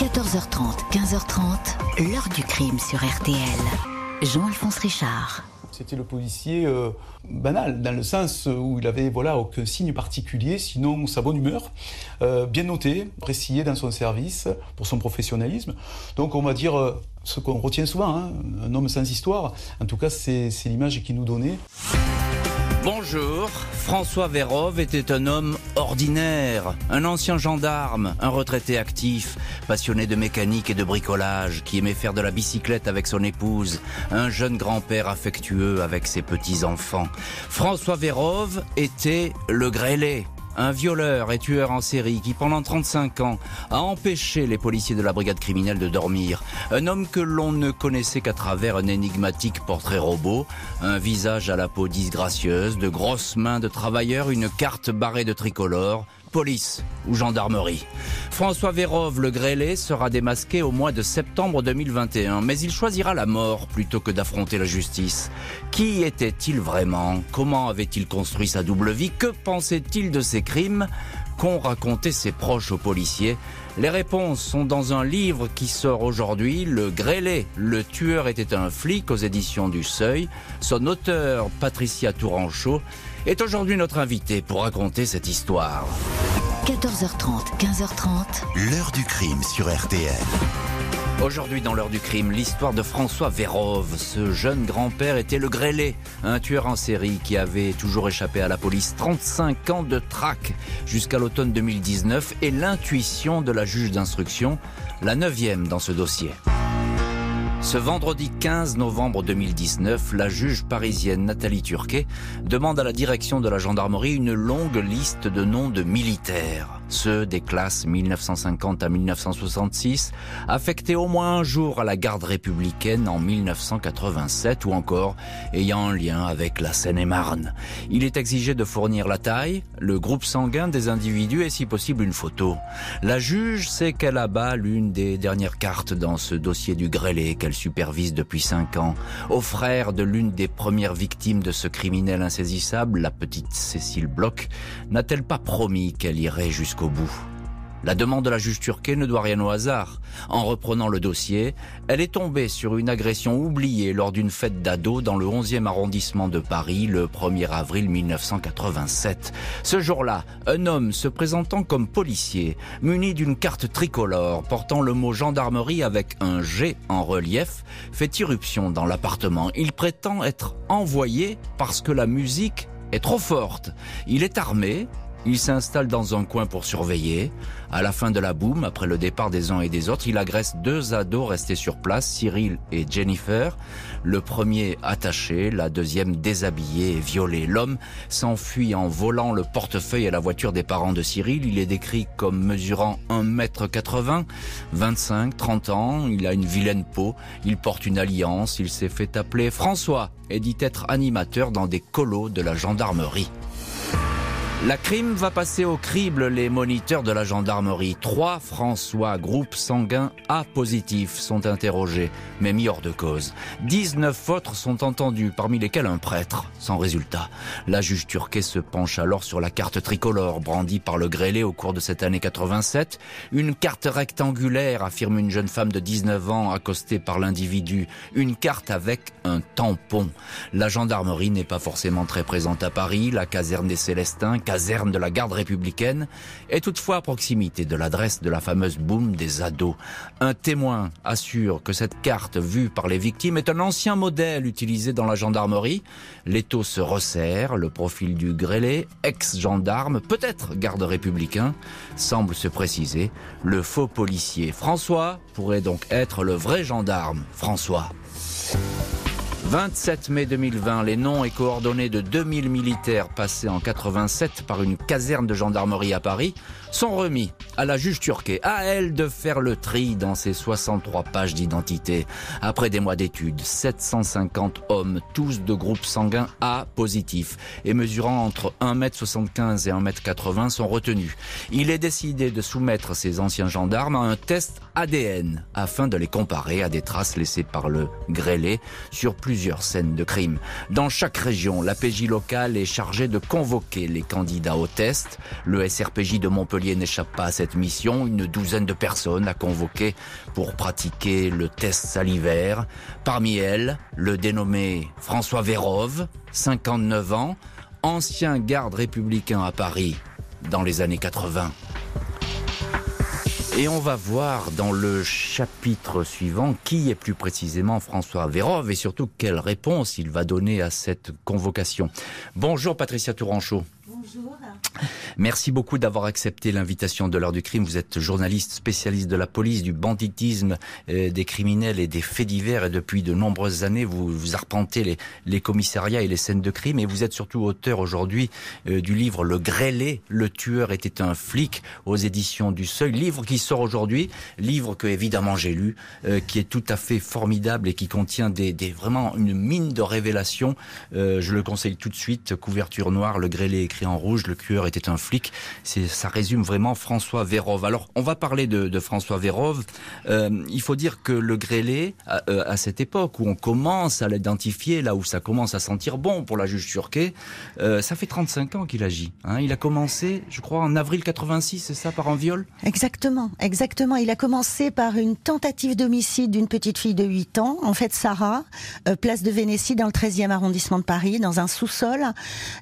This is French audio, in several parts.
14h30, 15h30, l'heure du crime sur RTL. Jean-Alphonse Richard. C'était le policier euh, banal, dans le sens où il avait voilà, aucun signe particulier, sinon sa bonne humeur, euh, bien noté, apprécié dans son service pour son professionnalisme. Donc on va dire euh, ce qu'on retient souvent, hein, un homme sans histoire. En tout cas, c'est l'image qu'il nous donnait. Bonjour, François Vérove était un homme ordinaire, un ancien gendarme, un retraité actif, passionné de mécanique et de bricolage, qui aimait faire de la bicyclette avec son épouse, un jeune grand-père affectueux avec ses petits-enfants. François Vérove était le grêlé, un violeur et tueur en série qui pendant 35 ans a empêché les policiers de la brigade criminelle de dormir. Un homme que l'on ne connaissait qu'à travers un énigmatique portrait robot, un visage à la peau disgracieuse, de grosses mains de travailleurs, une carte barrée de tricolore, police ou gendarmerie. François Vérove le grêlé sera démasqué au mois de septembre 2021, mais il choisira la mort plutôt que d'affronter la justice. Qui était-il vraiment? Comment avait-il construit sa double vie? Que pensait-il de ses crimes? Qu'ont raconté ses proches aux policiers Les réponses sont dans un livre qui sort aujourd'hui, Le Grêlé, le tueur était un flic aux éditions du Seuil. Son auteur, Patricia Touranchot, est aujourd'hui notre invité pour raconter cette histoire. 14h30, 15h30. L'heure du crime sur RTL. Aujourd'hui dans l'heure du crime, l'histoire de François Vérove. Ce jeune grand-père était le grêlé, un tueur en série qui avait toujours échappé à la police. 35 ans de traque jusqu'à l'automne 2019 et l'intuition de la juge d'instruction, la neuvième dans ce dossier. Ce vendredi 15 novembre 2019, la juge parisienne Nathalie Turquet demande à la direction de la gendarmerie une longue liste de noms de militaires ceux des classes 1950 à 1966, affectés au moins un jour à la garde républicaine en 1987 ou encore ayant un lien avec la Seine-et-Marne. Il est exigé de fournir la taille, le groupe sanguin des individus et si possible une photo. La juge sait qu'elle abat l'une des dernières cartes dans ce dossier du grêlé qu'elle supervise depuis cinq ans. Au frère de l'une des premières victimes de ce criminel insaisissable, la petite Cécile Bloch, n'a-t-elle pas promis qu'elle irait jusqu'au bout. La demande de la juge turquée ne doit rien au hasard. En reprenant le dossier, elle est tombée sur une agression oubliée lors d'une fête d'ado dans le 11e arrondissement de Paris le 1er avril 1987. Ce jour-là, un homme se présentant comme policier, muni d'une carte tricolore portant le mot gendarmerie avec un G en relief, fait irruption dans l'appartement. Il prétend être envoyé parce que la musique est trop forte. Il est armé, il s'installe dans un coin pour surveiller. À la fin de la boum, après le départ des uns et des autres, il agresse deux ados restés sur place, Cyril et Jennifer. Le premier attaché, la deuxième déshabillée et violée. L'homme s'enfuit en volant le portefeuille et la voiture des parents de Cyril. Il est décrit comme mesurant 1m80, 25, 30 ans. Il a une vilaine peau. Il porte une alliance. Il s'est fait appeler François et dit être animateur dans des colos de la gendarmerie. La crime va passer au crible les moniteurs de la gendarmerie. Trois François, groupe sanguin A positif, sont interrogés, mais mis hors de cause. 19 autres sont entendus, parmi lesquels un prêtre, sans résultat. La juge turquée se penche alors sur la carte tricolore brandie par le grêlé au cours de cette année 87. Une carte rectangulaire, affirme une jeune femme de 19 ans accostée par l'individu. Une carte avec un tampon. La gendarmerie n'est pas forcément très présente à Paris. La caserne des Célestins, caserne de la garde républicaine, est toutefois à proximité de l'adresse de la fameuse boum des ados. Un témoin assure que cette carte vue par les victimes est un ancien modèle utilisé dans la gendarmerie. L'étau se resserre, le profil du grêlé, ex-gendarme, peut-être garde républicain, semble se préciser. Le faux policier François pourrait donc être le vrai gendarme François. 27 mai 2020, les noms et coordonnées de 2000 militaires passés en 87 par une caserne de gendarmerie à Paris sont remis à la juge turquée, à elle de faire le tri dans ses 63 pages d'identité. Après des mois d'études, 750 hommes, tous de groupe sanguin A positif et mesurant entre 1m75 et 1m80 sont retenus. Il est décidé de soumettre ces anciens gendarmes à un test ADN afin de les comparer à des traces laissées par le grêlé sur plusieurs scènes de crime. Dans chaque région, la PJ locale est chargée de convoquer les candidats au test. Le SRPJ de Montpellier n'échappe pas à cette mission. Une douzaine de personnes à convoquer pour pratiquer le test salivaire. Parmi elles, le dénommé François Vérove, 59 ans, ancien garde républicain à Paris dans les années 80. Et on va voir dans le chapitre suivant qui est plus précisément François Vérove et surtout quelle réponse il va donner à cette convocation. Bonjour Patricia Touranchot. Bonjour. Merci beaucoup d'avoir accepté l'invitation de l'heure du crime. Vous êtes journaliste spécialiste de la police, du banditisme, euh, des criminels et des faits divers. Et depuis de nombreuses années, vous, vous arpentez les, les, commissariats et les scènes de crime. Et vous êtes surtout auteur aujourd'hui euh, du livre Le Grêlé, le tueur était un flic aux éditions du Seuil. Livre qui sort aujourd'hui, livre que évidemment j'ai lu, euh, qui est tout à fait formidable et qui contient des, des vraiment une mine de révélations. Euh, je le conseille tout de suite. Couverture noire, Le Grêlé écrit en rouge, le tueur était un flic. C'est, ça résume vraiment François Vérove. Alors, on va parler de, de François Vérove. Euh, il faut dire que le grêlé, à, euh, à, cette époque où on commence à l'identifier, là où ça commence à sentir bon pour la juge Turquet, euh, ça fait 35 ans qu'il agit. Hein. Il a commencé, je crois, en avril 86, c'est ça, par un viol? Exactement, exactement. Il a commencé par une tentative d'homicide d'une petite fille de 8 ans, en fait Sarah, euh, place de Vénétie, dans le 13e arrondissement de Paris, dans un sous-sol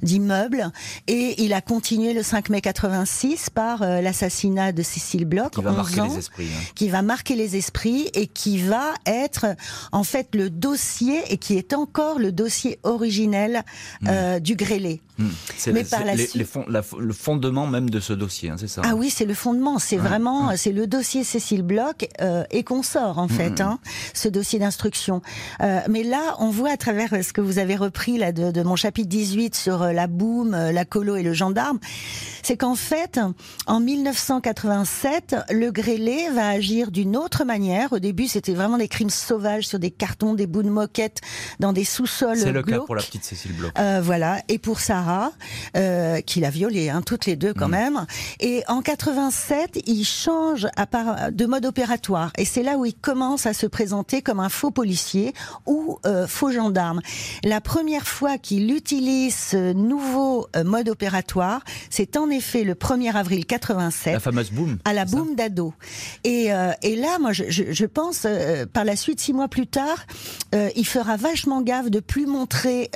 d'immeuble. Et il a continué le 5 mai 86 par euh, l'assassinat de Cécile Bloch, qui va marquer ans, les esprits, hein. qui va marquer les esprits et qui va être en fait le dossier et qui est encore le dossier originel Hmm. euh, du grêlé. Mmh. C'est Mais par la les, suite- les fond- la- le fondement même de ce dossier, hein, c'est ça Ah oui, c'est le fondement. C'est Ouais, vraiment, ouais. c'est le dossier Cécile Bloch euh, et consort en fait, hein, ce dossier d'instruction. Euh, mais là, on voit à travers ce que vous avez repris là de, de mon chapitre 18 sur euh, la boum, euh, la colo et le gendarme, c'est qu'en fait, en 1987, le grêlé va agir d'une autre manière. Au début, c'était vraiment des crimes sauvages sur des cartons, des bouts de moquette, dans des sous-sols C'est le cas pour la petite Cécile Bloch. Euh, voilà. Et pour Sarah, euh, qui l'a violée, hein, toutes les deux quand même. Et en 87, il change à part de mode opératoire. Et c'est là où il commence à se présenter comme un faux policier ou euh, faux gendarme. La première fois qu'il utilise ce nouveau euh, mode opératoire, c'est en effet le 1er avril 87 La fameuse boum. à la boum d'ado. Et, euh, et là, moi, je, pense, euh, par la suite, six mois plus tard, il fera vachement gaffe de plus montrer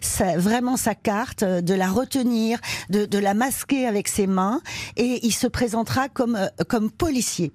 sa, vraiment sa carte, euh, de la retenir, de, de la masquer avec ses mains, et il se présentera comme euh, comme policier.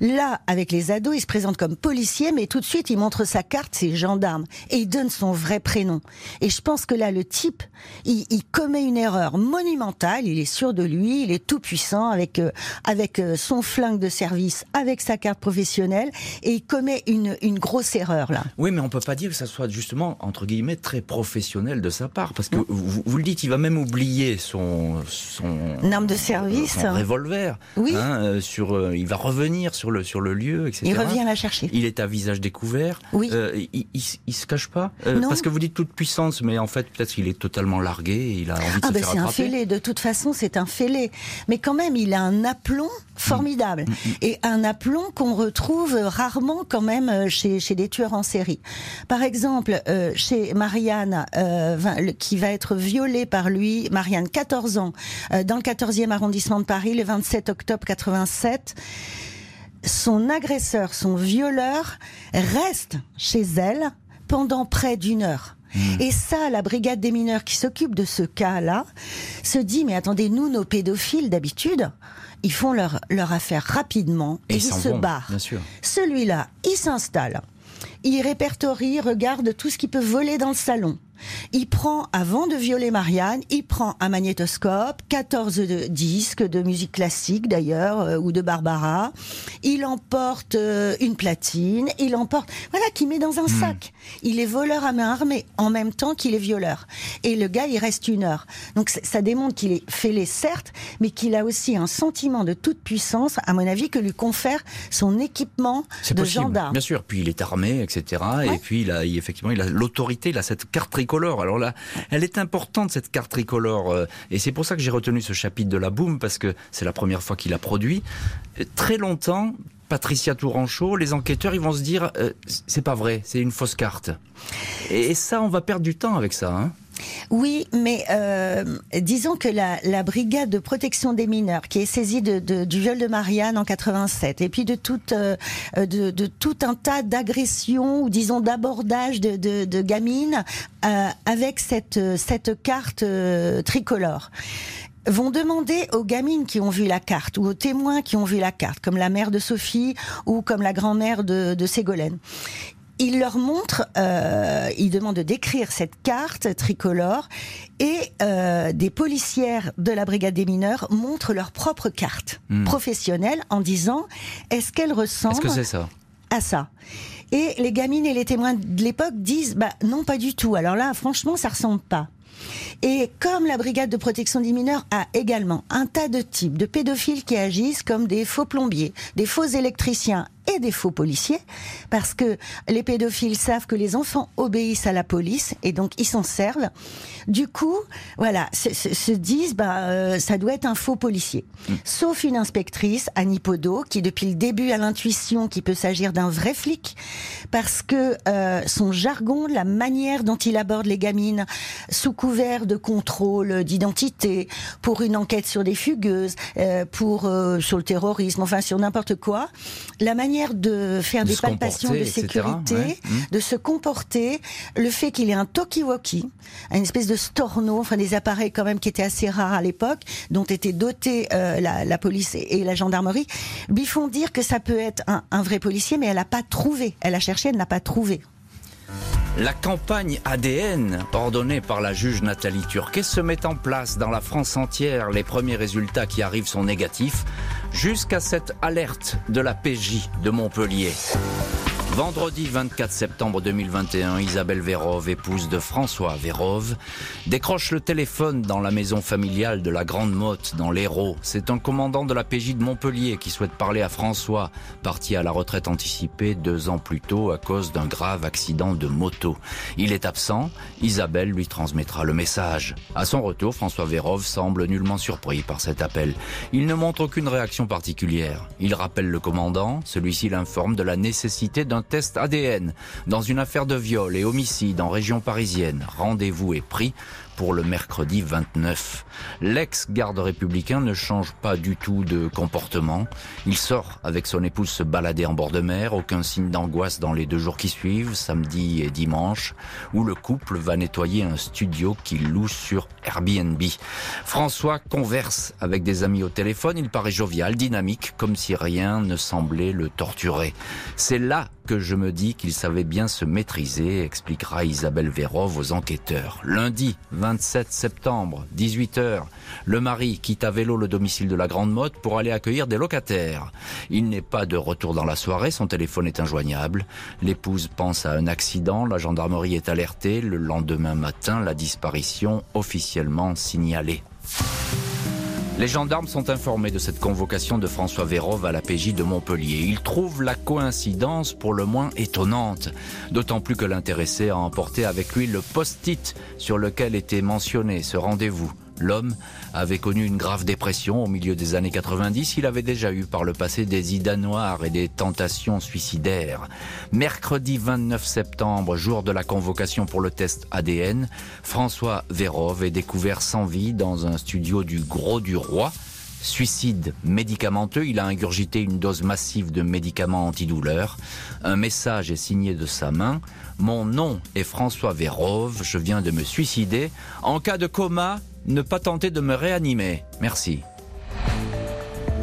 Là, avec les ados, il se présente comme policier, mais tout de suite, il montre sa carte, c'est gendarme, et il donne son vrai prénom. Et je pense que là, le type, il, il commet une erreur monumentale. Il est sûr de lui, il est tout puissant avec euh, avec son flingue de service, avec sa carte professionnelle, et il commet une une grosse erreur là. Oui, mais on peut pas dire que ça soit justement entre guillemets très professionnel de sa part, parce que vous, vous le dites, il va même oublier son son Une arme de service. son revolver. Oui. hein, euh, sur, euh, il va revenir sur le sur le lieu, etc. Il revient la chercher. Il est à visage découvert. Oui. Euh, il, il, il se cache pas. Euh, Non. parce que vous dites toute puissance, mais en fait peut-être qu'il est totalement largué. Et il a envie de Ah se ben faire c'est un attraper. fêlé, de toute façon c'est un fêlé. Mais quand même il a un aplomb formidable. Mm, Et un aplomb qu'on retrouve rarement quand même euh, chez, chez des tueurs en série. Par exemple, euh, chez Marianne, euh, qui va être violée par lui, Marianne, 14 ans, euh, dans le 14e arrondissement de Paris, le 27 octobre 87, son agresseur, son violeur, reste chez elle pendant près d'une heure. Et ça, la brigade des mineurs qui s'occupe de ce cas-là se dit, mais attendez, nous, nos pédophiles, d'habitude, ils font leur, leur affaire rapidement et, Et ils se vont, barrent. Celui-là, il s'installe. Il répertorie, regarde tout ce qu'il peut voler dans le salon. Il prend, avant de violer Marianne, il prend un magnétoscope, 14 de- disques de musique classique d'ailleurs, euh, ou de Barbara. Il emporte euh, une platine, il emporte, voilà, qu'il met dans un sac. Il est voleur à main armée, en même temps qu'il est violeur. Et le gars, il reste une heure. Donc ça démontre qu'il est fêlé, certes, mais qu'il a aussi un sentiment de toute puissance, à mon avis, que lui confère son équipement de possible, gendarme. bien sûr. Puis il est armé, etc. Et puis il a, il- effectivement, il a l'autorité, il a cette carte tricolore. Alors là, elle est importante cette carte tricolore, euh, et c'est pour ça que j'ai retenu ce chapitre de la boum parce que c'est la première fois qu'il a produit. Euh, Très longtemps, Patricia Touranchot, les enquêteurs, ils vont se dire, euh, c'est pas vrai, c'est une fausse carte. Et ça, on va perdre du temps avec ça. Hein oui, mais euh, disons que la, brigade de protection des mineurs, qui est saisie du viol de Marianne en 87, et puis de tout, euh, de, tout un tas d'agressions ou disons d'abordage de, gamines avec cette carte tricolore vont demander aux gamines qui ont vu la carte ou aux témoins qui ont vu la carte, comme la mère de Sophie ou comme la grand-mère de, de Ségolène il leur montre, euh, il demande de décrire cette carte tricolore et euh, des policières de la brigade des mineurs montrent leur propre carte hmm. professionnelle en disant est-ce qu'elle ressemble que ça? à ça? Et les gamines et les témoins de l'époque disent bah non pas du tout. Alors là franchement ça ressemble pas. Et comme la brigade de protection des mineurs a également un tas de types de pédophiles qui agissent comme des faux plombiers, des faux électriciens et des faux policiers, parce que les pédophiles savent que les enfants obéissent à la police et donc ils s'en servent. Du coup, voilà, se, disent, bah, euh, ça doit être un faux policier. Mm. Sauf une inspectrice, Annie Podo, qui depuis le début a l'intuition qu'il peut s'agir d'un vrai flic, parce que euh, son jargon, la manière dont il aborde les gamines, sous couvert de contrôle d'identité, pour une enquête sur des fugueuses, euh, pour sur le terrorisme, enfin sur n'importe quoi, la manière de faire des palpations de sécurité, mmh. de se comporter, le fait qu'il ait un talkie-walkie, une espèce de storno, enfin des appareils quand même qui étaient assez rares à l'époque, dont étaient dotés euh, la, police et, la gendarmerie, lui font dire que ça peut être un, un vrai policier, mais elle n'a pas trouvé. Elle a cherché, elle n'a pas trouvé. La campagne ADN ordonnée par la juge Nathalie Turquet se met en place dans la France entière. Les premiers résultats qui arrivent sont négatifs jusqu'à cette alerte de la PJ de Montpellier. Vendredi 24 septembre 2021, Isabelle Vérove, épouse de François Vérove, décroche le téléphone dans la maison familiale de la Grande Motte, dans l'Hérault. C'est un commandant de la PJ de Montpellier qui souhaite parler à François, parti à la retraite anticipée deux ans plus tôt à cause d'un grave accident de moto. Il est absent, Isabelle lui transmettra le message. À son retour, François Vérove semble nullement surpris par cet appel. Il ne montre aucune réaction particulière. Il rappelle le commandant, celui-ci l'informe de la nécessité d'un test ADN dans une affaire de viol et homicide en région parisienne. Rendez-vous est pris pour le mercredi 29. L'ex-garde républicain ne change pas du tout de comportement. Il sort avec son épouse se balader en bord de mer, aucun signe d'angoisse dans les deux jours qui suivent, samedi et dimanche, où le couple va nettoyer un studio qu'il loue sur Airbnb. François converse avec des amis au téléphone, il paraît jovial, dynamique, comme si rien ne semblait le torturer. C'est là que je me dis qu'il savait bien se maîtriser, expliquera Isabelle Vérov aux enquêteurs. Lundi 27 septembre, 18h, le mari quitte à vélo le domicile de la Grande Motte pour aller accueillir des locataires. Il n'est pas de retour dans la soirée, son téléphone est injoignable. L'épouse pense à un accident, la gendarmerie est alertée. Le lendemain matin, la disparition officiellement signalée. Les gendarmes sont informés de cette convocation de François Vérove à la PJ de Montpellier. Ils trouvent la coïncidence pour le moins étonnante, d'autant plus que l'intéressé a emporté avec lui le post-it sur lequel était mentionné ce rendez-vous. L'homme avait connu une grave dépression au milieu des années 90. Il avait déjà eu par le passé des idées noires et des tentations suicidaires. Mercredi 29 septembre, jour de la convocation pour le test ADN, François Vérov est découvert sans vie dans un studio du Gros du Roi. Suicide médicamenteux, il a ingurgité une dose massive de médicaments antidouleurs. Un message est signé de sa main. Mon nom est François Vérove, je viens de me suicider. En cas de coma, ne pas tenter de me réanimer. Merci.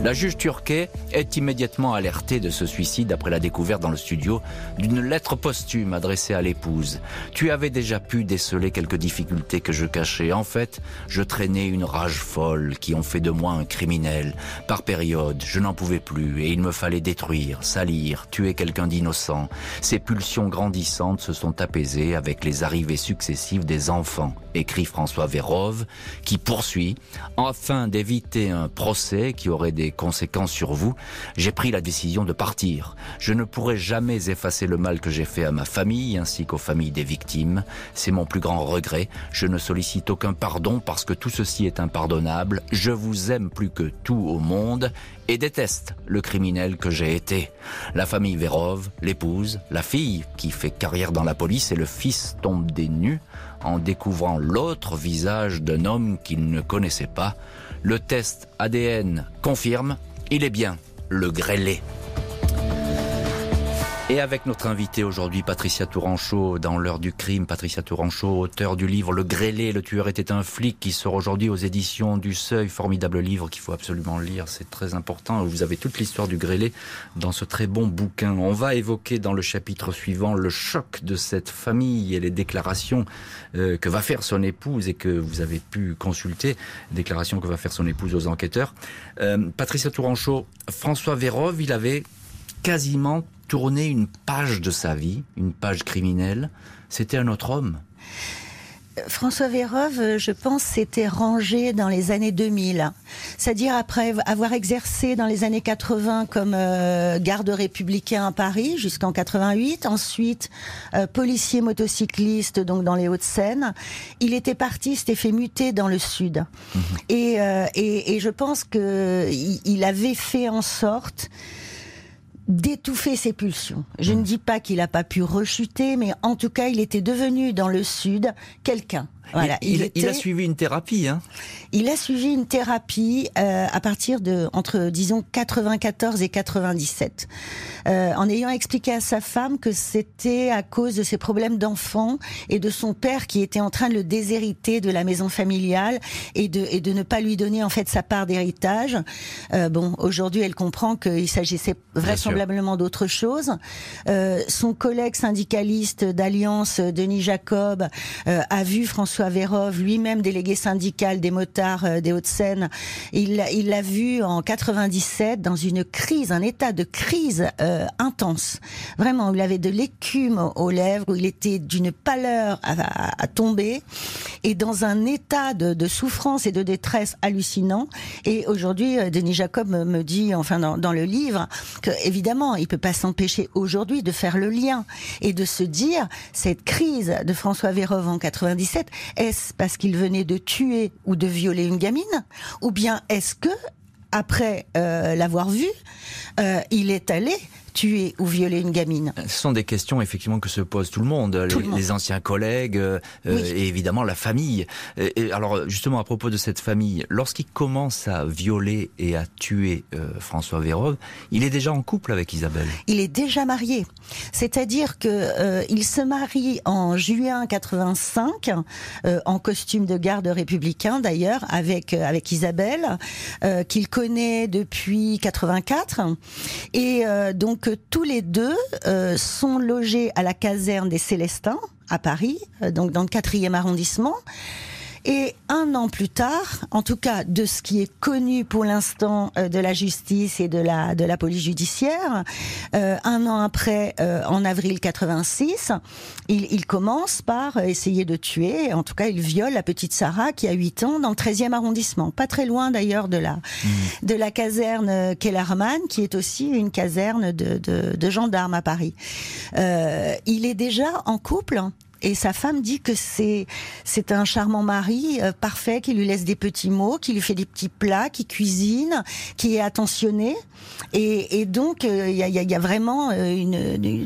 La juge turquet est immédiatement alertée de ce suicide après la découverte dans le studio d'une lettre posthume adressée à l'épouse. Tu avais déjà pu déceler quelques difficultés que je cachais. En fait, je traînais une rage folle qui ont fait de moi un criminel. Par période, je n'en pouvais plus et il me fallait détruire, salir, tuer quelqu'un d'innocent. Ces pulsions grandissantes se sont apaisées avec les arrivées successives des enfants écrit François Vérove, qui poursuit, afin d'éviter un procès qui aurait des conséquences sur vous, j'ai pris la décision de partir. Je ne pourrai jamais effacer le mal que j'ai fait à ma famille ainsi qu'aux familles des victimes. C'est mon plus grand regret. Je ne sollicite aucun pardon parce que tout ceci est impardonnable. Je vous aime plus que tout au monde et déteste le criminel que j'ai été. La famille Vérov, l'épouse, la fille qui fait carrière dans la police et le fils tombent des nues en découvrant l'autre visage d'un homme qu'ils ne connaissaient pas. Le test ADN confirme, il est bien le grêlé. Et avec notre invité aujourd'hui, Patricia Touranchot, dans l'heure du crime, Patricia Touranchot, auteur du livre Le Grêlé, le tueur était un flic, qui sort aujourd'hui aux éditions du Seuil, formidable livre qu'il faut absolument lire, c'est très important. Vous avez toute l'histoire du Grêlé dans ce très bon bouquin. On va évoquer dans le chapitre suivant le choc de cette famille et les déclarations euh, que va faire son épouse et que vous avez pu consulter, déclarations que va faire son épouse aux enquêteurs. Euh, Patricia Touranchot, François Vérove, il avait quasiment tourner une page de sa vie, une page criminelle. C'était un autre homme. François Vérove, je pense, s'était rangé dans les années 2000. C'est-à-dire après avoir exercé dans les années 80 comme euh, garde républicain à Paris jusqu'en 88, ensuite euh, policier motocycliste donc dans les Hauts-de-Seine, il était parti, s'était fait muter dans le sud. Mhm. Et, euh, et, et, je pense que il avait fait en sorte d'étouffer ses pulsions. Je ne dis pas qu'il n'a pas pu rechuter, mais en tout cas, il était devenu dans le Sud quelqu'un. Voilà, il, a suivi une thérapie. Hein il a suivi une thérapie euh, à partir de entre disons 94 et 97, euh, en ayant expliqué à sa femme que c'était à cause de ses problèmes d'enfant et de son père qui était en train de le déshériter de la maison familiale et de et de ne pas lui donner en fait sa part d'héritage. Euh, bon, aujourd'hui, elle comprend qu'il s'agissait vraisemblablement d'autre chose. Euh, son collègue syndicaliste d'Alliance, Denis Jacob, euh, a vu François François lui-même délégué syndical des motards euh, des Hauts-de-Seine, il l'a vu en 97 dans une crise, un état de crise euh, intense. Vraiment, il avait de l'écume aux lèvres, où il était d'une pâleur à, tomber et dans un état de, souffrance et de détresse hallucinant. Et aujourd'hui, euh, Denis Jacob me, dit, enfin dans, le livre, que évidemment, il peut pas s'empêcher aujourd'hui de faire le lien et de se dire cette crise de François Vérove en 97, est-ce parce qu'il venait de tuer ou de violer une gamine Ou bien est-ce que, après euh, l'avoir vu, euh, il est allé tuer ou violer une gamine. Ce sont des questions effectivement que se pose tout le monde, les, anciens collègues euh, euh, et évidemment la famille. Et, alors justement à propos de cette famille, lorsqu'il commence à violer et à tuer euh, François Vérove, il est déjà en couple avec Isabelle. Il est déjà marié, c'est-à-dire que il se marie en juin 85 en costume de garde républicain d'ailleurs avec avec Isabelle qu'il connaît depuis 84 et donc tous les deux euh, sont logés à la caserne des Célestins à Paris, euh, donc dans le quatrième arrondissement. Et un an plus tard, en tout cas de ce qui est connu pour l'instant euh, de la justice et de la de la police judiciaire, euh, un an après, euh, en avril 86, il, il, commence par essayer de tuer. En tout cas, il viole la petite Sarah qui a 8 ans dans le 13e arrondissement, pas très loin d'ailleurs de la mmh. de la caserne Kellerman, qui est aussi une caserne de, de, de gendarmes à Paris. il est déjà en couple et sa femme dit que c'est c'est un charmant mari euh, parfait qui lui laisse des petits mots, qui lui fait des petits plats, qui cuisine, qui est attentionné. Et, et donc euh, il y, a, y, a, vraiment euh, une, une,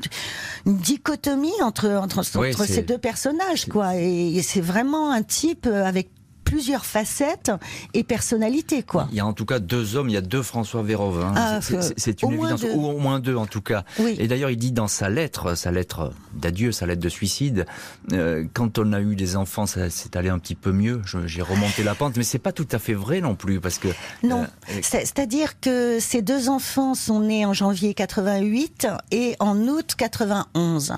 dichotomie entre entre, entre ces deux personnages quoi. Et, et c'est vraiment un type avec plusieurs facettes et personnalités, quoi. Il y a en tout cas deux hommes, il y a deux François Vérove. Hein. Ah, c'est une évidence, ou au moins deux en tout cas. Et d'ailleurs, il dit dans sa lettre, sa lettre d'adieu, sa lettre de suicide, euh, quand on a eu des enfants, ça s'est allé un petit peu mieux. J'ai remonté la pente, mais c'est pas tout à fait vrai non plus, parce que non. Euh, c'est-à-dire que ces deux enfants sont nés en janvier 88 et en août 91.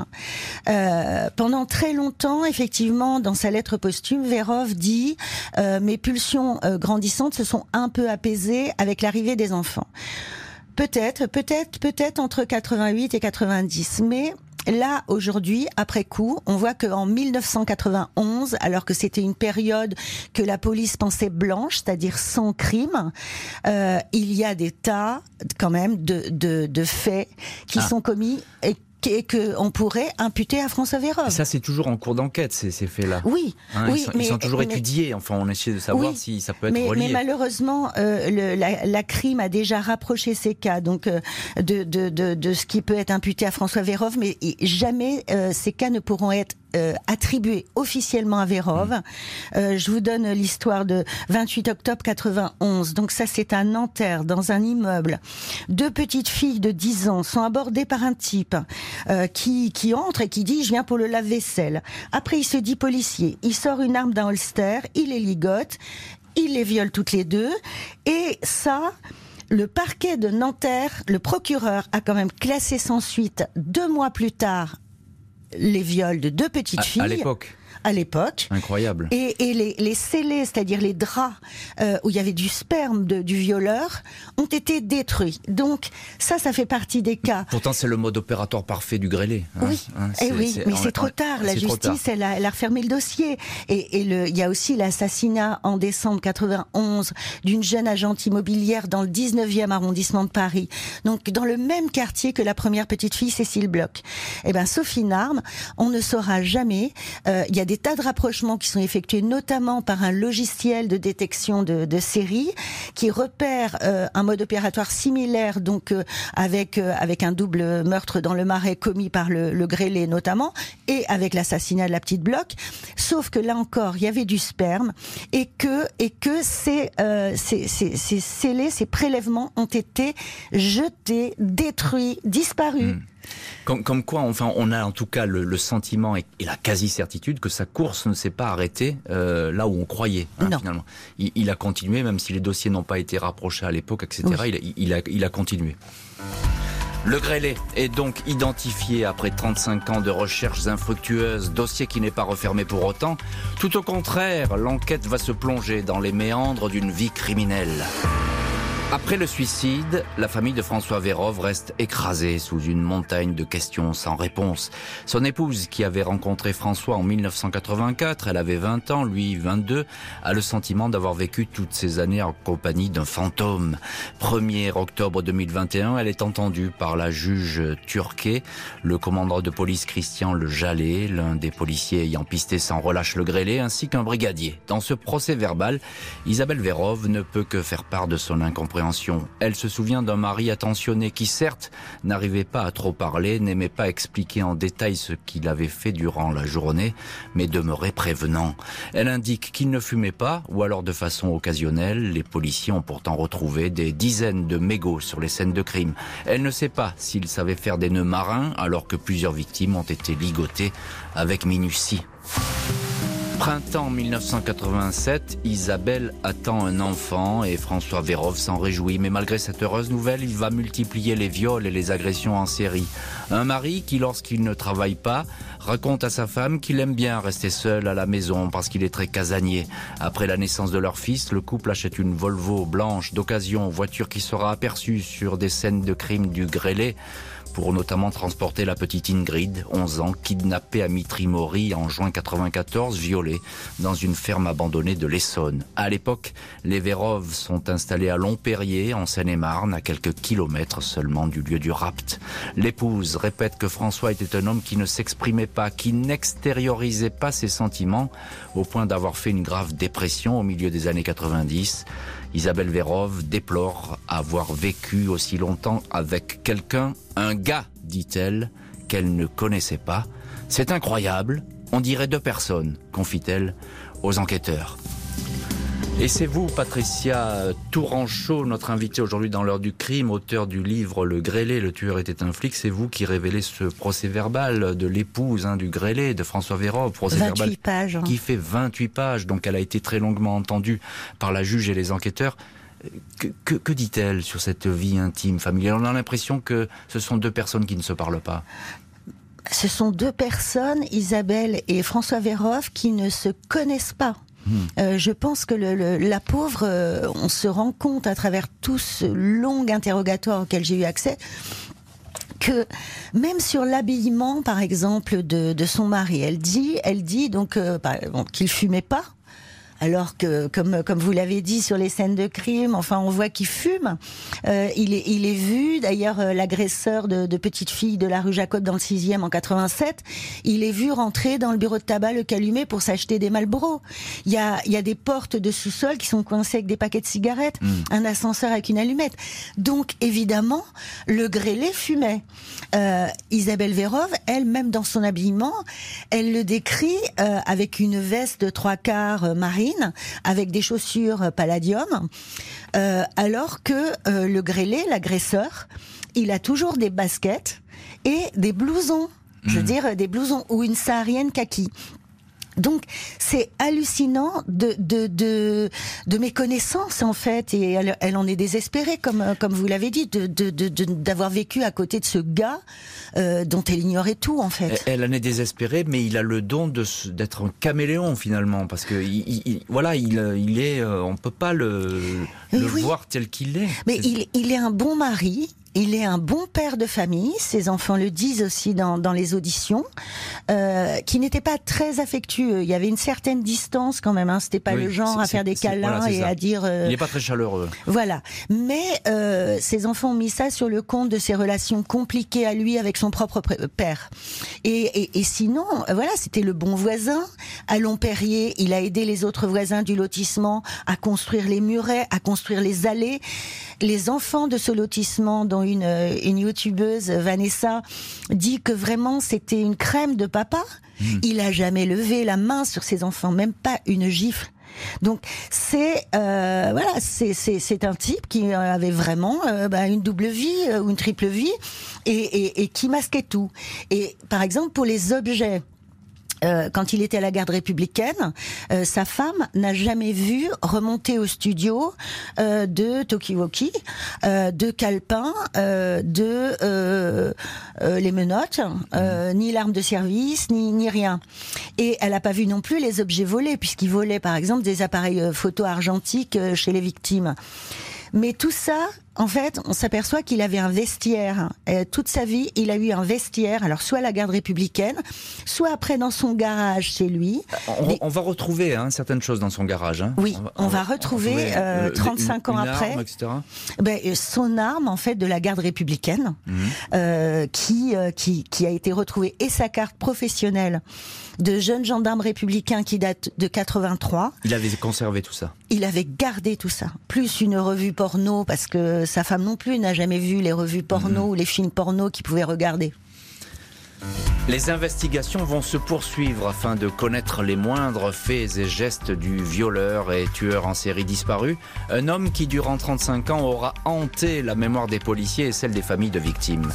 Euh, pendant très longtemps, effectivement, dans sa lettre posthume, Vérove dit euh, mes pulsions euh, grandissantes se sont un peu apaisées avec l'arrivée des enfants. Peut-être, peut-être, peut-être entre 88 et 90, mais là, aujourd'hui, après coup, on voit qu'en 1991, alors que c'était une période que la police pensait blanche, c'est-à-dire sans crime, euh, il y a des tas, quand même, de, de, de faits qui Ah. sont commis et et qu'on pourrait imputer à François Vérove. Ça, c'est toujours en cours d'enquête, ces, ces faits-là. Oui, Hein, oui, ils, sont, ils mais- sont toujours mais- étudiés. Enfin, on essaie de savoir Oui, si ça peut être mais, relié. mais malheureusement, euh, le- la, la crime a déjà rapproché ces cas donc euh, de, de, de, de ce qui peut être imputé à François Vérove, mais jamais euh, ces cas ne pourront être euh, attribués officiellement à Vérove. Mm. Euh, je vous donne l'histoire de 28 octobre 91. Donc ça, c'est un Nanterre dans un immeuble. Deux petites filles de 10 ans sont abordées par un type euh, qui, qui entre et qui dit « je viens pour le lave-vaisselle ». Après, il se dit policier. Il sort une arme d'un holster, il les ligote, il les viole toutes les deux. Et ça... Le parquet de Nanterre, le procureur a quand même classé sans suite deux mois plus tard les viols de deux petites À- filles à l'époque. À l'époque. Incroyable. Et, et les, les scellés, c'est-à-dire les draps euh, où il y avait du sperme de- du violeur, ont été détruits. Donc ça, ça fait partie des cas. Pourtant, c'est le mode opératoire parfait du grêlé. hein, Oui, hein, eh c'est- oui, mais c'est trop tard. La tard. justice, elle a, elle a refermé le dossier. Et, et le, il y a aussi l'assassinat en décembre 91 d'une jeune agente immobilière dans le 19e arrondissement de Paris. Donc dans le même quartier que la première petite fille Cécile Bloch. Eh ben, une arme, on ne saura jamais. Euh, Il y a des tas de rapprochements qui sont effectués, notamment par un logiciel de détection de, de série qui repère euh, un mode opératoire similaire, donc euh, avec euh, avec un double meurtre dans le Marais commis par le, le notamment, et avec l'assassinat de la petite Bloch. Sauf que là encore, il y avait du sperme et que et que ces ces, ces, ces scellés, ces prélèvements ont été jetés, détruits, disparus. Hmm. Comme, comme quoi, enfin, on a en tout cas le, le sentiment et, et la quasi-certitude que sa course ne s'est pas arrêtée euh, là où on croyait, hein, finalement. Il, il a continué, même si les dossiers n'ont pas été rapprochés à l'époque, etc. Oui. Il, a- il a, il a continué. Le grêlé est donc identifié après 35 ans de recherches infructueuses, dossier qui n'est pas refermé pour autant. Tout au contraire, l'enquête va se plonger dans les méandres d'une vie criminelle. Après le suicide, la famille de François Vérove reste écrasée sous une montagne de questions sans réponse. Son épouse, qui avait rencontré François en 1984, elle avait 20 ans, lui 22, a le sentiment d'avoir vécu toutes ces années en compagnie d'un fantôme. 1er octobre 2021, elle est entendue par la juge Turquet, le commandant de police Christian Le Jallet, l'un des policiers ayant pisté sans relâche le grêlé, ainsi qu'un brigadier. Dans ce procès verbal, Isabelle Vérove ne peut que faire part de son incompréhension. Elle se souvient d'un mari attentionné qui, certes, n'arrivait pas à trop parler, n'aimait pas expliquer en détail ce qu'il avait fait durant la journée, mais demeurait prévenant. Elle indique qu'il ne fumait pas, ou alors de façon occasionnelle. Les policiers ont pourtant retrouvé des dizaines de mégots sur les scènes de crime. Elle ne sait pas s'il savait faire des nœuds marins, alors que plusieurs victimes ont été ligotées avec minutie. Printemps 1987, Isabelle attend un enfant et François Vérove s'en réjouit. Mais malgré cette heureuse nouvelle, il va multiplier les viols et les agressions en série. Un mari qui, lorsqu'il ne travaille pas, raconte à sa femme qu'il aime bien rester seul à la maison parce qu'il est très casanier. Après la naissance de leur fils, le couple achète une Volvo blanche d'occasion, voiture qui sera aperçue sur des scènes de crime du grêlé pour notamment transporter la petite Ingrid, 11 ans, kidnappée à Mitry-Mori en juin 94, violée dans une ferme abandonnée de l'Essonne. À l'époque, les Vérove sont installés à Longperrier, en Seine-et-Marne, à quelques kilomètres seulement du lieu du rapt. L'épouse répète que François était un homme qui ne s'exprimait pas, qui n'extériorisait pas ses sentiments, au point d'avoir fait une grave dépression au milieu des années 90. Isabelle Vérove déplore avoir vécu aussi longtemps avec quelqu'un, un gars, dit-elle, qu'elle ne connaissait pas. C'est incroyable, on dirait deux personnes, confie-t-elle aux enquêteurs. Et c'est vous, Patricia Tourangeau, notre invitée aujourd'hui dans l'heure du crime, auteur du livre Le Grêlé, le tueur était un flic. C'est vous qui révélez ce procès verbal de l'épouse hein, du Grêlé, de François Vérove, procès 28 verbal pages. hein. qui fait 28 pages, donc elle a été très longuement entendue par la juge et les enquêteurs. Que, que, que dit-elle sur cette vie intime, familiale? On a l'impression que ce sont deux personnes qui ne se parlent pas. Ce sont deux personnes, Isabelle et François Vérove, qui ne se connaissent pas. Euh, je pense que la pauvre, euh, on se rend compte à travers tout ce long interrogatoire auquel j'ai eu accès que même sur l'habillement, par exemple, de, de, son mari, elle dit, elle dit donc euh, qu'il fumait pas alors que, comme, comme vous l'avez dit sur les scènes de crime, enfin, on voit qu'il fume. Euh, il, est, il est vu, d'ailleurs, euh, l'agresseur de, de petite fille de la rue Jacob dans le 6e en 87, il est vu rentrer dans le bureau de tabac le calumet pour s'acheter des Malboro. Il y a, il y a des portes de sous-sol qui sont coincées avec des paquets de cigarettes, mm. un ascenseur avec une allumette. Donc, évidemment, le grêlé fumait. Euh, Isabelle Vérove, elle, même dans son habillement, elle le décrit euh, avec une veste de trois quarts euh, avec des chaussures palladium, euh, alors que euh, le grêlé, l'agresseur, il a toujours des baskets et des blousons. Je veux mmh. dire, des blousons ou une saharienne kaki. Donc c'est hallucinant de, de, de, de mes connaissances en fait et elle, elle en est désespérée comme, comme vous l'avez dit de, d'avoir vécu à côté de ce gars euh, dont elle ignorait tout en fait. Elle, en est désespérée mais il a le don de, d'être un caméléon finalement parce que il, voilà il, il est euh, on peut pas le, le voir tel qu'il est. Mais il, il est un bon mari il est un bon père de famille, ses enfants le disent aussi dans, dans les auditions, euh, qui n'était pas très affectueux. Il y avait une certaine distance quand même. Hein. C'était pas le genre à faire des câlins et à dire. Euh, il n'est pas très chaleureux. Voilà. Mais euh, ses enfants ont mis ça sur le compte de ses relations compliquées à lui avec son propre père. Et, et, et sinon, voilà, c'était le bon voisin. À Lomperrier, il a aidé les autres voisins du lotissement à construire les murets, à construire les allées. Les enfants de ce lotissement dont une, une youtubeuse, Vanessa, dit que vraiment c'était une crème de papa. Hmm. Il a jamais levé la main sur ses enfants, même pas une gifle. Donc c'est euh, voilà, c'est c'est un type qui avait vraiment euh, bah, une double vie euh, ou une triple vie et, et, et qui masquait tout. Et par exemple pour les objets euh, quand il était à la garde républicaine, euh, sa femme n'a jamais vu remonter au studio euh, de Tokiwoki, de Calpin, de les menottes, ni l'arme de service, ni, ni rien. Et elle n'a pas vu non plus les objets volés, puisqu'il volait par exemple des appareils photo argentiques chez les victimes. Mais tout ça, en fait, on s'aperçoit qu'il avait un vestiaire. toute sa vie, il a eu un vestiaire. Alors, soit à la garde républicaine, soit après dans son garage chez lui. On, va retrouver hein, certaines choses dans son garage. Hein. Oui, on va, retrouver, 35 euh, ans après Ben, euh, son arme, en fait, de la garde républicaine, mhm. euh, qui, qui, qui a été retrouvée, et sa carte professionnelle de jeune gendarme républicain qui date de 83. Il avait conservé tout ça. Il avait gardé tout ça, plus une revue porno parce que sa femme non plus n'a jamais vu les revues porno mhm. ou les films porno qu'il pouvait regarder. Les investigations vont se poursuivre afin de connaître les moindres faits et gestes du violeur et tueur en série disparu, un homme qui durant 35 ans aura hanté la mémoire des policiers et celle des familles de victimes.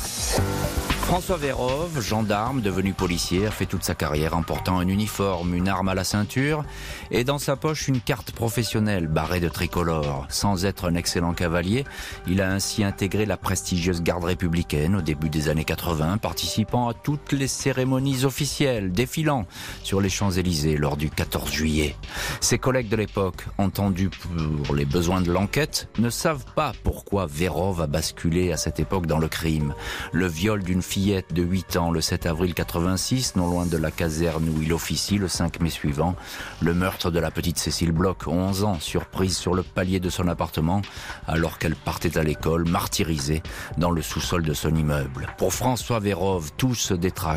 François Vérove, gendarme devenu policier, fait toute sa carrière en portant un uniforme, une arme à la ceinture et dans sa poche une carte professionnelle barrée de tricolore. Sans être un excellent cavalier, il a ainsi intégré la prestigieuse garde républicaine au début des années 80, participant à toutes les cérémonies officielles, défilant sur les Champs-Élysées lors du 14 juillet. Ses collègues de l'époque, entendus pour les besoins de l'enquête, ne savent pas pourquoi Vérove a basculé à cette époque dans le crime. Le viol d'une fille fillette de 8 ans le 7 avril 86, non loin de la caserne où il officie le 5 mai suivant. Le meurtre de la petite Cécile Bloch, 11 ans, surprise sur le palier de son appartement alors qu'elle partait à l'école, martyrisée dans le sous-sol de son immeuble. Pour François Vérove, tout se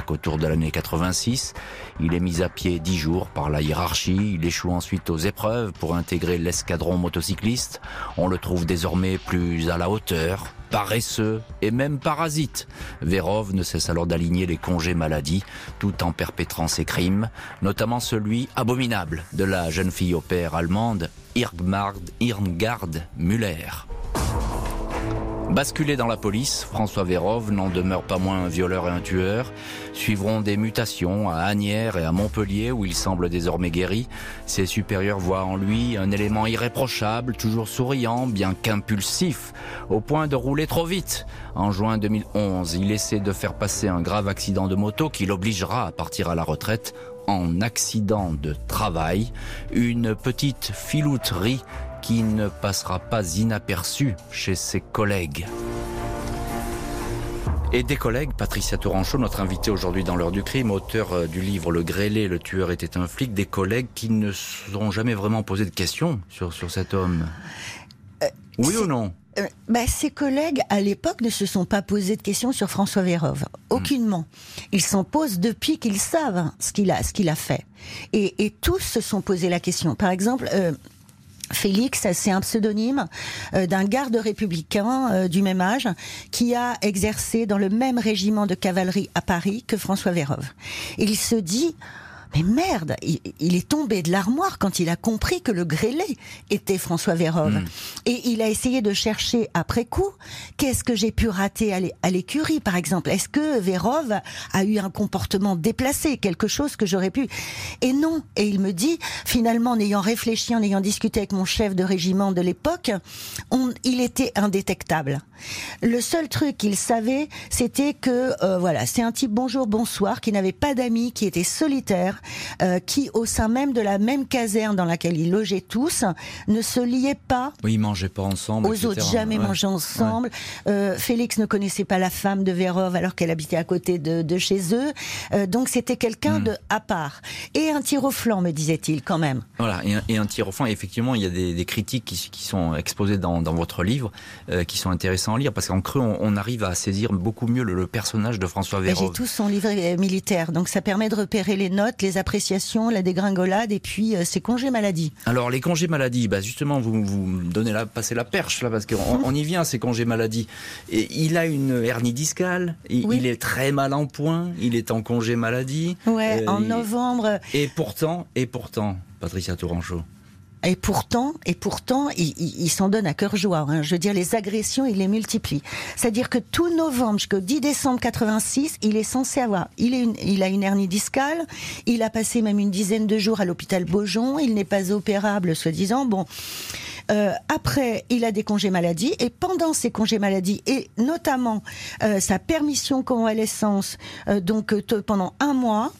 autour de l'année 86. Il est mis à pied dix jours par la hiérarchie. Il échoue ensuite aux épreuves pour intégrer l'escadron motocycliste. On le trouve désormais plus à la hauteur, paresseux et même parasite. Vérov ne cesse alors d'aligner les congés maladie tout en perpétrant ses crimes, notamment celui abominable de la jeune fille au père allemande Irmgard Müller. Basculé dans la police, François Vérove n'en demeure pas moins un violeur et un tueur. Suivront des mutations à Agnières et à Montpellier où il semble désormais guéri. Ses supérieurs voient en lui un élément irréprochable, toujours souriant, bien qu'impulsif, au point de rouler trop vite. En juin 2011, il essaie de faire passer un grave accident de moto qui l'obligera à partir à la retraite en accident de travail, une petite filouterie qui ne passera pas inaperçu chez ses collègues. Et des collègues, Patricia Touranchot, notre invitée aujourd'hui dans l'heure du crime, auteur euh, du livre Le grêlé, le tueur était un flic, des collègues qui ne se sont jamais vraiment posé de questions sur, sur cet homme. Euh, oui ou non? euh, bah, ses collègues à l'époque ne se sont pas posé de questions sur François Vérove, aucunement. Ils s'en posent depuis qu'ils savent ce qu'il a, ce qu'il a fait, et, et, tous se sont posé la question. Par exemple. Euh, Félix, c'est un pseudonyme euh, d'un garde républicain euh, du même âge qui a exercé dans le même régiment de cavalerie à Paris que François Vérove. il se dit, mais merde, il, est tombé de l'armoire quand il a compris que le grêlé était François Vérove. Hmm. Et il a essayé de chercher après coup, qu'est-ce que j'ai pu rater à l'écurie, par exemple? Est-ce que Vérove a eu un comportement déplacé, quelque chose que j'aurais pu? Et non. Et il me dit, finalement, en ayant réfléchi, en ayant discuté avec mon chef de régiment de l'époque, il était indétectable. Le seul truc qu'il savait, c'était que, euh, voilà, c'est un type bonjour, bonsoir, qui n'avait pas d'amis, qui était solitaire, euh, qui, au sein même de la même caserne dans laquelle ils logeaient tous, ne se liaient pas. Oui, ils mangeaient pas ensemble. Aux autres, jamais mangé ensemble. Euh, Félix ne connaissait pas la femme de Vérov alors qu'elle habitait à côté de, chez eux. Euh, donc c'était quelqu'un hmm. de à part. Et un tir au flanc, me disait-il quand même. Voilà, et un, tir au flanc. effectivement, il y a des, critiques qui, sont exposées dans, votre livre, qui sont intéressants à lire, parce qu'en creux, on, arrive à saisir beaucoup mieux le, personnage de François Vérov. J'ai tout son livre militaire, donc ça permet de repérer les notes, les appréciations, la dégringolade et puis euh, ces congés maladie. Alors les congés maladie, bah justement vous vous donnez la passer la perche là parce qu'on on y vient ces congés maladie. Et il a une hernie discale, il, est très mal en point, il est en congé maladie. Ouais, en euh, novembre. Et pourtant, et pourtant, Patricia Tourangeau. Et pourtant, et pourtant, il, s'en donne à cœur joie. Hein. Je veux dire, les agressions, il les multiplie. C'est-à-dire que tout novembre jusqu'au 10 décembre 86, il est censé avoir. Il, il a une hernie discale. Il a passé même une dizaine de jours à l'hôpital Beaujon. Il n'est pas opérable, soi-disant. Bon. Euh, après, il a des congés maladie et pendant ces congés maladie et notamment euh, sa permission convalescence, euh, donc pendant un mois,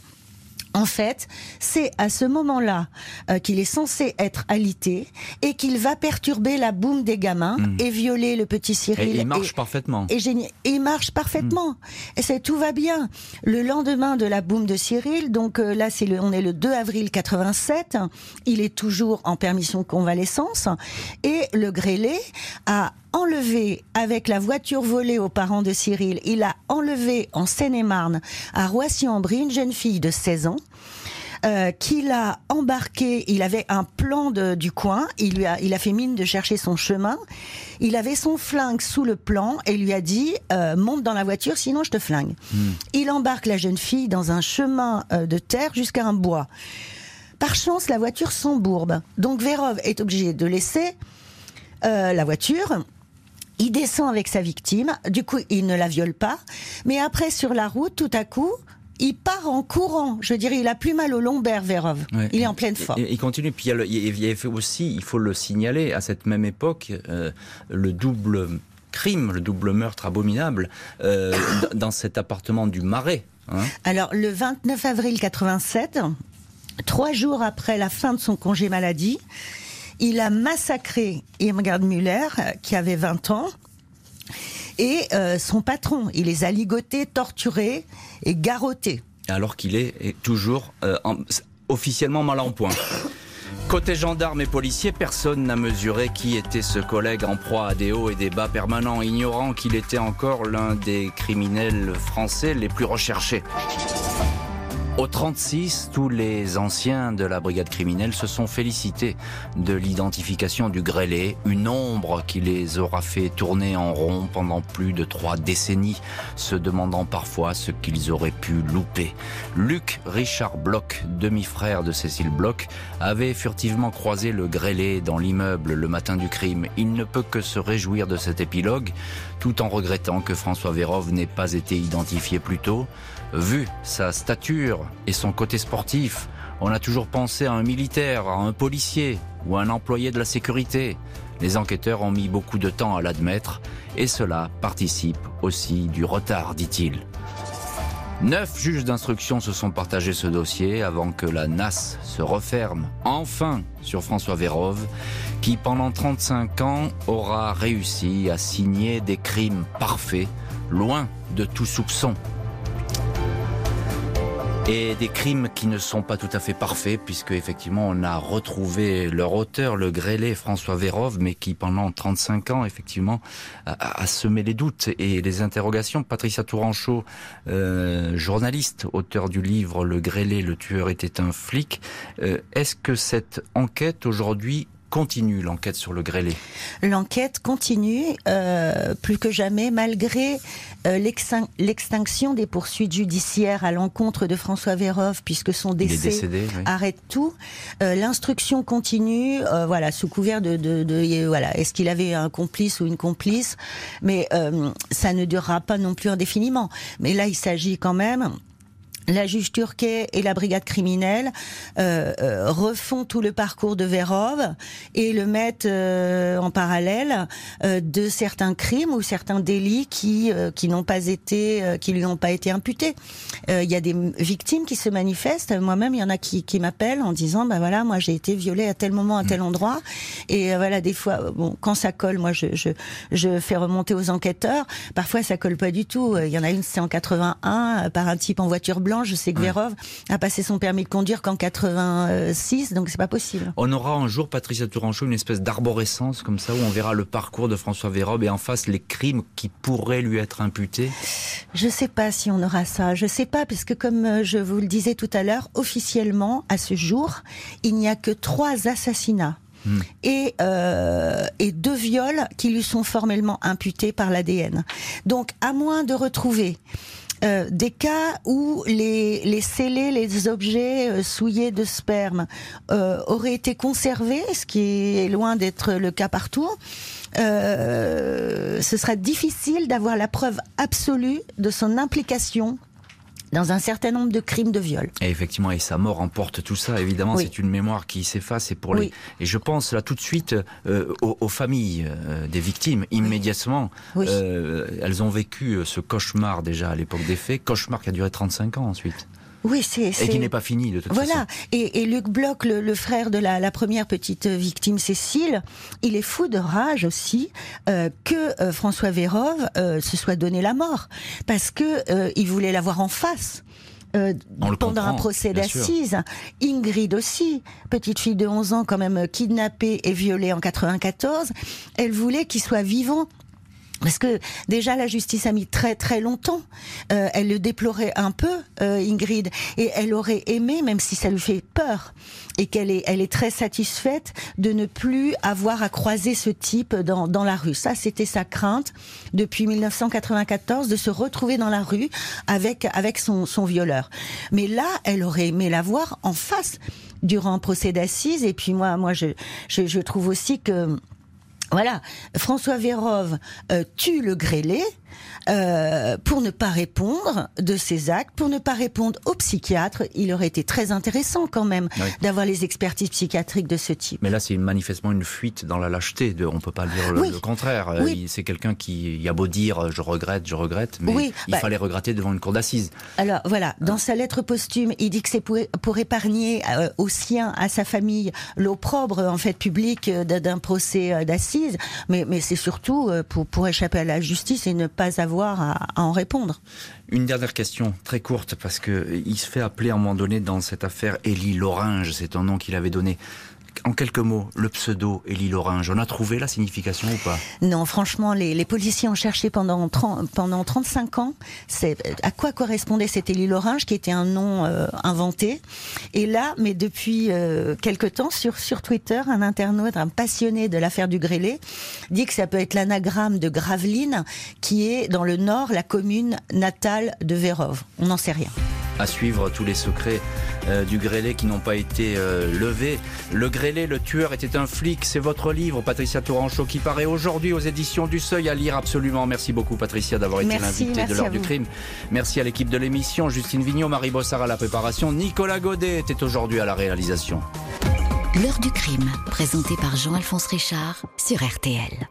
en fait, c'est à ce moment-là euh, qu'il est censé être alité et qu'il va perturber la boum des gamins hmm. et violer le petit Cyril. Et il marche parfaitement. Et, il marche parfaitement. Et c'est tout va bien. Le lendemain de la boum de Cyril, donc euh, là c'est le, on est le 2 avril 87, il est toujours en permission de convalescence et le grêlé a enlevé avec la voiture volée aux parents de Cyril, il a enlevé en Seine-et-Marne à Roissy-en-Brie une jeune fille de 16 ans. Euh, qu'il a embarqué, il avait un plan de, du coin, il, lui a, il a fait mine de chercher son chemin, il avait son flingue sous le plan et lui a dit euh, monte dans la voiture sinon je te flingue. Hmm. Il embarque la jeune fille dans un chemin euh, de terre jusqu'à un bois. Par chance, la voiture s'embourbe. Donc Vérov est obligé de laisser la voiture il descend avec sa victime, du coup il ne la viole pas, mais après sur la route, tout à coup, il part en courant. Je dirais, il a plus mal au lombaire, Vérov. Il est en pleine forme. Il, continue. Puis il y, a, aussi, il faut le signaler, à cette même époque, euh, le double crime, le double meurtre abominable euh, dans cet appartement du Marais. Hein. Alors, le 29 avril 87, trois jours après la fin de son congé maladie, il a massacré Irmgard Müller, euh, qui avait 20 ans, et euh, son patron. Il les a ligotés, torturés et garrottés. Alors qu'il est toujours euh, officiellement mal en point. Côté gendarmes et policiers, personne n'a mesuré qui était ce collègue en proie à des hauts et des bas permanents, ignorant qu'il était encore l'un des criminels français les plus recherchés. Au 36, tous les anciens de la brigade criminelle se sont félicités de l'identification du grêlé, une ombre qui les aura fait tourner en rond pendant plus de trois décennies, se demandant parfois ce qu'ils auraient pu louper. Luc Richard Bloch, demi-frère de Cécile Bloch, avait furtivement croisé le grêlé dans l'immeuble le matin du crime. Il ne peut que se réjouir de cet épilogue, tout en regrettant que François Vérov n'ait pas été identifié plus tôt. Vu sa stature et son côté sportif, on a toujours pensé à un militaire, à un policier ou à un employé de la sécurité. Les enquêteurs ont mis beaucoup de temps à l'admettre et cela participe aussi du retard, dit-il. Neuf juges d'instruction se sont partagés ce dossier avant que la NAS se referme enfin sur François Vérove, qui pendant 35 ans aura réussi à signer des crimes parfaits loin de tout soupçon et des crimes qui ne sont pas tout à fait parfaits, puisque effectivement on a retrouvé leur auteur, le grêlé François Vérove, mais qui pendant 35 ans effectivement a, semé les doutes et les interrogations. Patricia Touranchot, euh, journaliste, auteur du livre Le grêlé, le tueur était un flic. Euh, est-ce que cette enquête aujourd'hui continue l'enquête sur le grêlé L'enquête continue euh, plus que jamais malgré euh, l'extinction des poursuites judiciaires à l'encontre de François Vérov puisque son décès arrête tout. Euh, l'instruction continue, voilà, sous couvert de, de, de voilà, est-ce qu'il avait un complice ou une complice, mais ça ne durera pas non plus indéfiniment. Mais là, il s'agit quand même la juge Turquet et la brigade criminelle euh, euh, refont tout le parcours de Vérov et le mettent euh, en parallèle de certains crimes ou certains délits qui qui n'ont pas été qui lui ont pas été imputés. Il y a des victimes qui se manifestent. Moi-même, il y en a qui, qui m'appellent en disant ben voilà, moi j'ai été violée à tel moment, à tel endroit. Et voilà, des fois, bon, quand ça colle, moi je, je je fais remonter aux enquêteurs. Parfois, ça colle pas du tout. Il y en a une, c'est en 81 par un type en voiture blanche je sais que Vérov a passé son permis de conduire qu'en 86, donc c'est pas possible. On aura un jour, Patricia Touranchot, une espèce d'arborescence comme ça où on verra le parcours de François Vérov et en face les crimes qui pourraient lui être imputés. Je sais pas si on aura ça. Je sais pas puisque comme euh, je vous le disais tout à l'heure, officiellement à ce jour, il n'y a que trois assassinats. Hmm. Et, euh, et deux viols qui lui sont formellement imputés par l'ADN. Donc, à moins de retrouver euh, des cas où les, les scellés, les objets euh, souillés de sperme euh, auraient été conservés, ce qui est loin d'être le cas partout. ce sera difficile d'avoir la preuve absolue de son implication dans un certain nombre de crimes de viol. Et effectivement, et sa mort emporte tout ça. Évidemment, c'est une mémoire qui s'efface. Et pour les, et je pense là tout de suite euh, aux, familles euh, des victimes immédiatement. Euh, elles ont vécu ce cauchemar déjà à l'époque des faits, cauchemar qui a duré 35 ans ensuite. Oui, c'est et qui n'est pas fini de toute voilà. façon. Et, et Luc Bloch, le, frère de la, la, première petite victime Cécile, il est fou de rage aussi euh, que euh, François Vérove euh, se soit donné la mort parce que euh, il voulait l'avoir en face. Euh, pendant un procès d'assises. Ingrid aussi, petite fille de 11 ans quand même kidnappée et violée en 94, elle voulait qu'il soit vivant parce que déjà la justice a mis très très longtemps. Euh, elle le déplorait un peu, euh, Ingrid, et elle aurait aimé, même si ça lui fait peur, et qu'elle est elle est très satisfaite de ne plus avoir à croiser ce type dans dans la rue. Ça, c'était sa crainte depuis 1994 de se retrouver dans la rue avec avec son son violeur. Mais là, elle aurait aimé l'avoir en face durant un procès d'assises. Et puis moi, moi, je, je, je trouve aussi que voilà, François Vérove euh, tue le grêlé euh, pour ne pas répondre de ses actes, pour ne pas répondre au psychiatre. Il aurait été très intéressant quand même d'avoir les expertises psychiatriques de ce type. Mais là, c'est manifestement une fuite dans la lâcheté. De, on peut pas dire le, contraire. Euh, c'est quelqu'un qui, il a beau dire je regrette, je regrette, mais il bah fallait regretter devant une cour d'assises. Alors voilà, dans sa lettre posthume, il dit que c'est pour, épargner aux siens, à sa famille, l'opprobre en fait public d'un procès d'assises mais, mais c'est surtout euh, pour, pour échapper à la justice et ne pas avoir à, en répondre. Une dernière question, très courte, parce que il se fait appeler à un moment donné dans cette affaire Élie Loringe, c'est un nom qu'il avait donné en quelques mots, le pseudo Élie Loringe, on a trouvé la signification ou pas? Non, franchement, les, les, policiers ont cherché pendant, 30, pendant 35 ans c'est, à quoi correspondait cet Élie Loringe, qui était un nom euh, inventé? Et là, mais depuis euh, quelque temps, sur, sur Twitter, un internaute, un passionné de l'affaire du grêlé, dit que ça peut être l'anagramme de Gravelines, qui est dans le nord, la commune natale de Vérove. On n'en sait rien à suivre tous les secrets euh, du grêlé qui n'ont pas été euh, levés. Le grêlé, le tueur était un flic, c'est votre livre, Patricia Touranchot, qui paraît aujourd'hui aux éditions du Seuil à lire absolument. Merci beaucoup Patricia d'avoir été l'invitée de l'heure du crime. Merci à l'équipe de l'émission, Justine Vignot, Marie Bossard à la préparation, Nicolas Godet était aujourd'hui à la réalisation. L'heure du crime, présenté par Jean-Alphonse Richard sur RTL.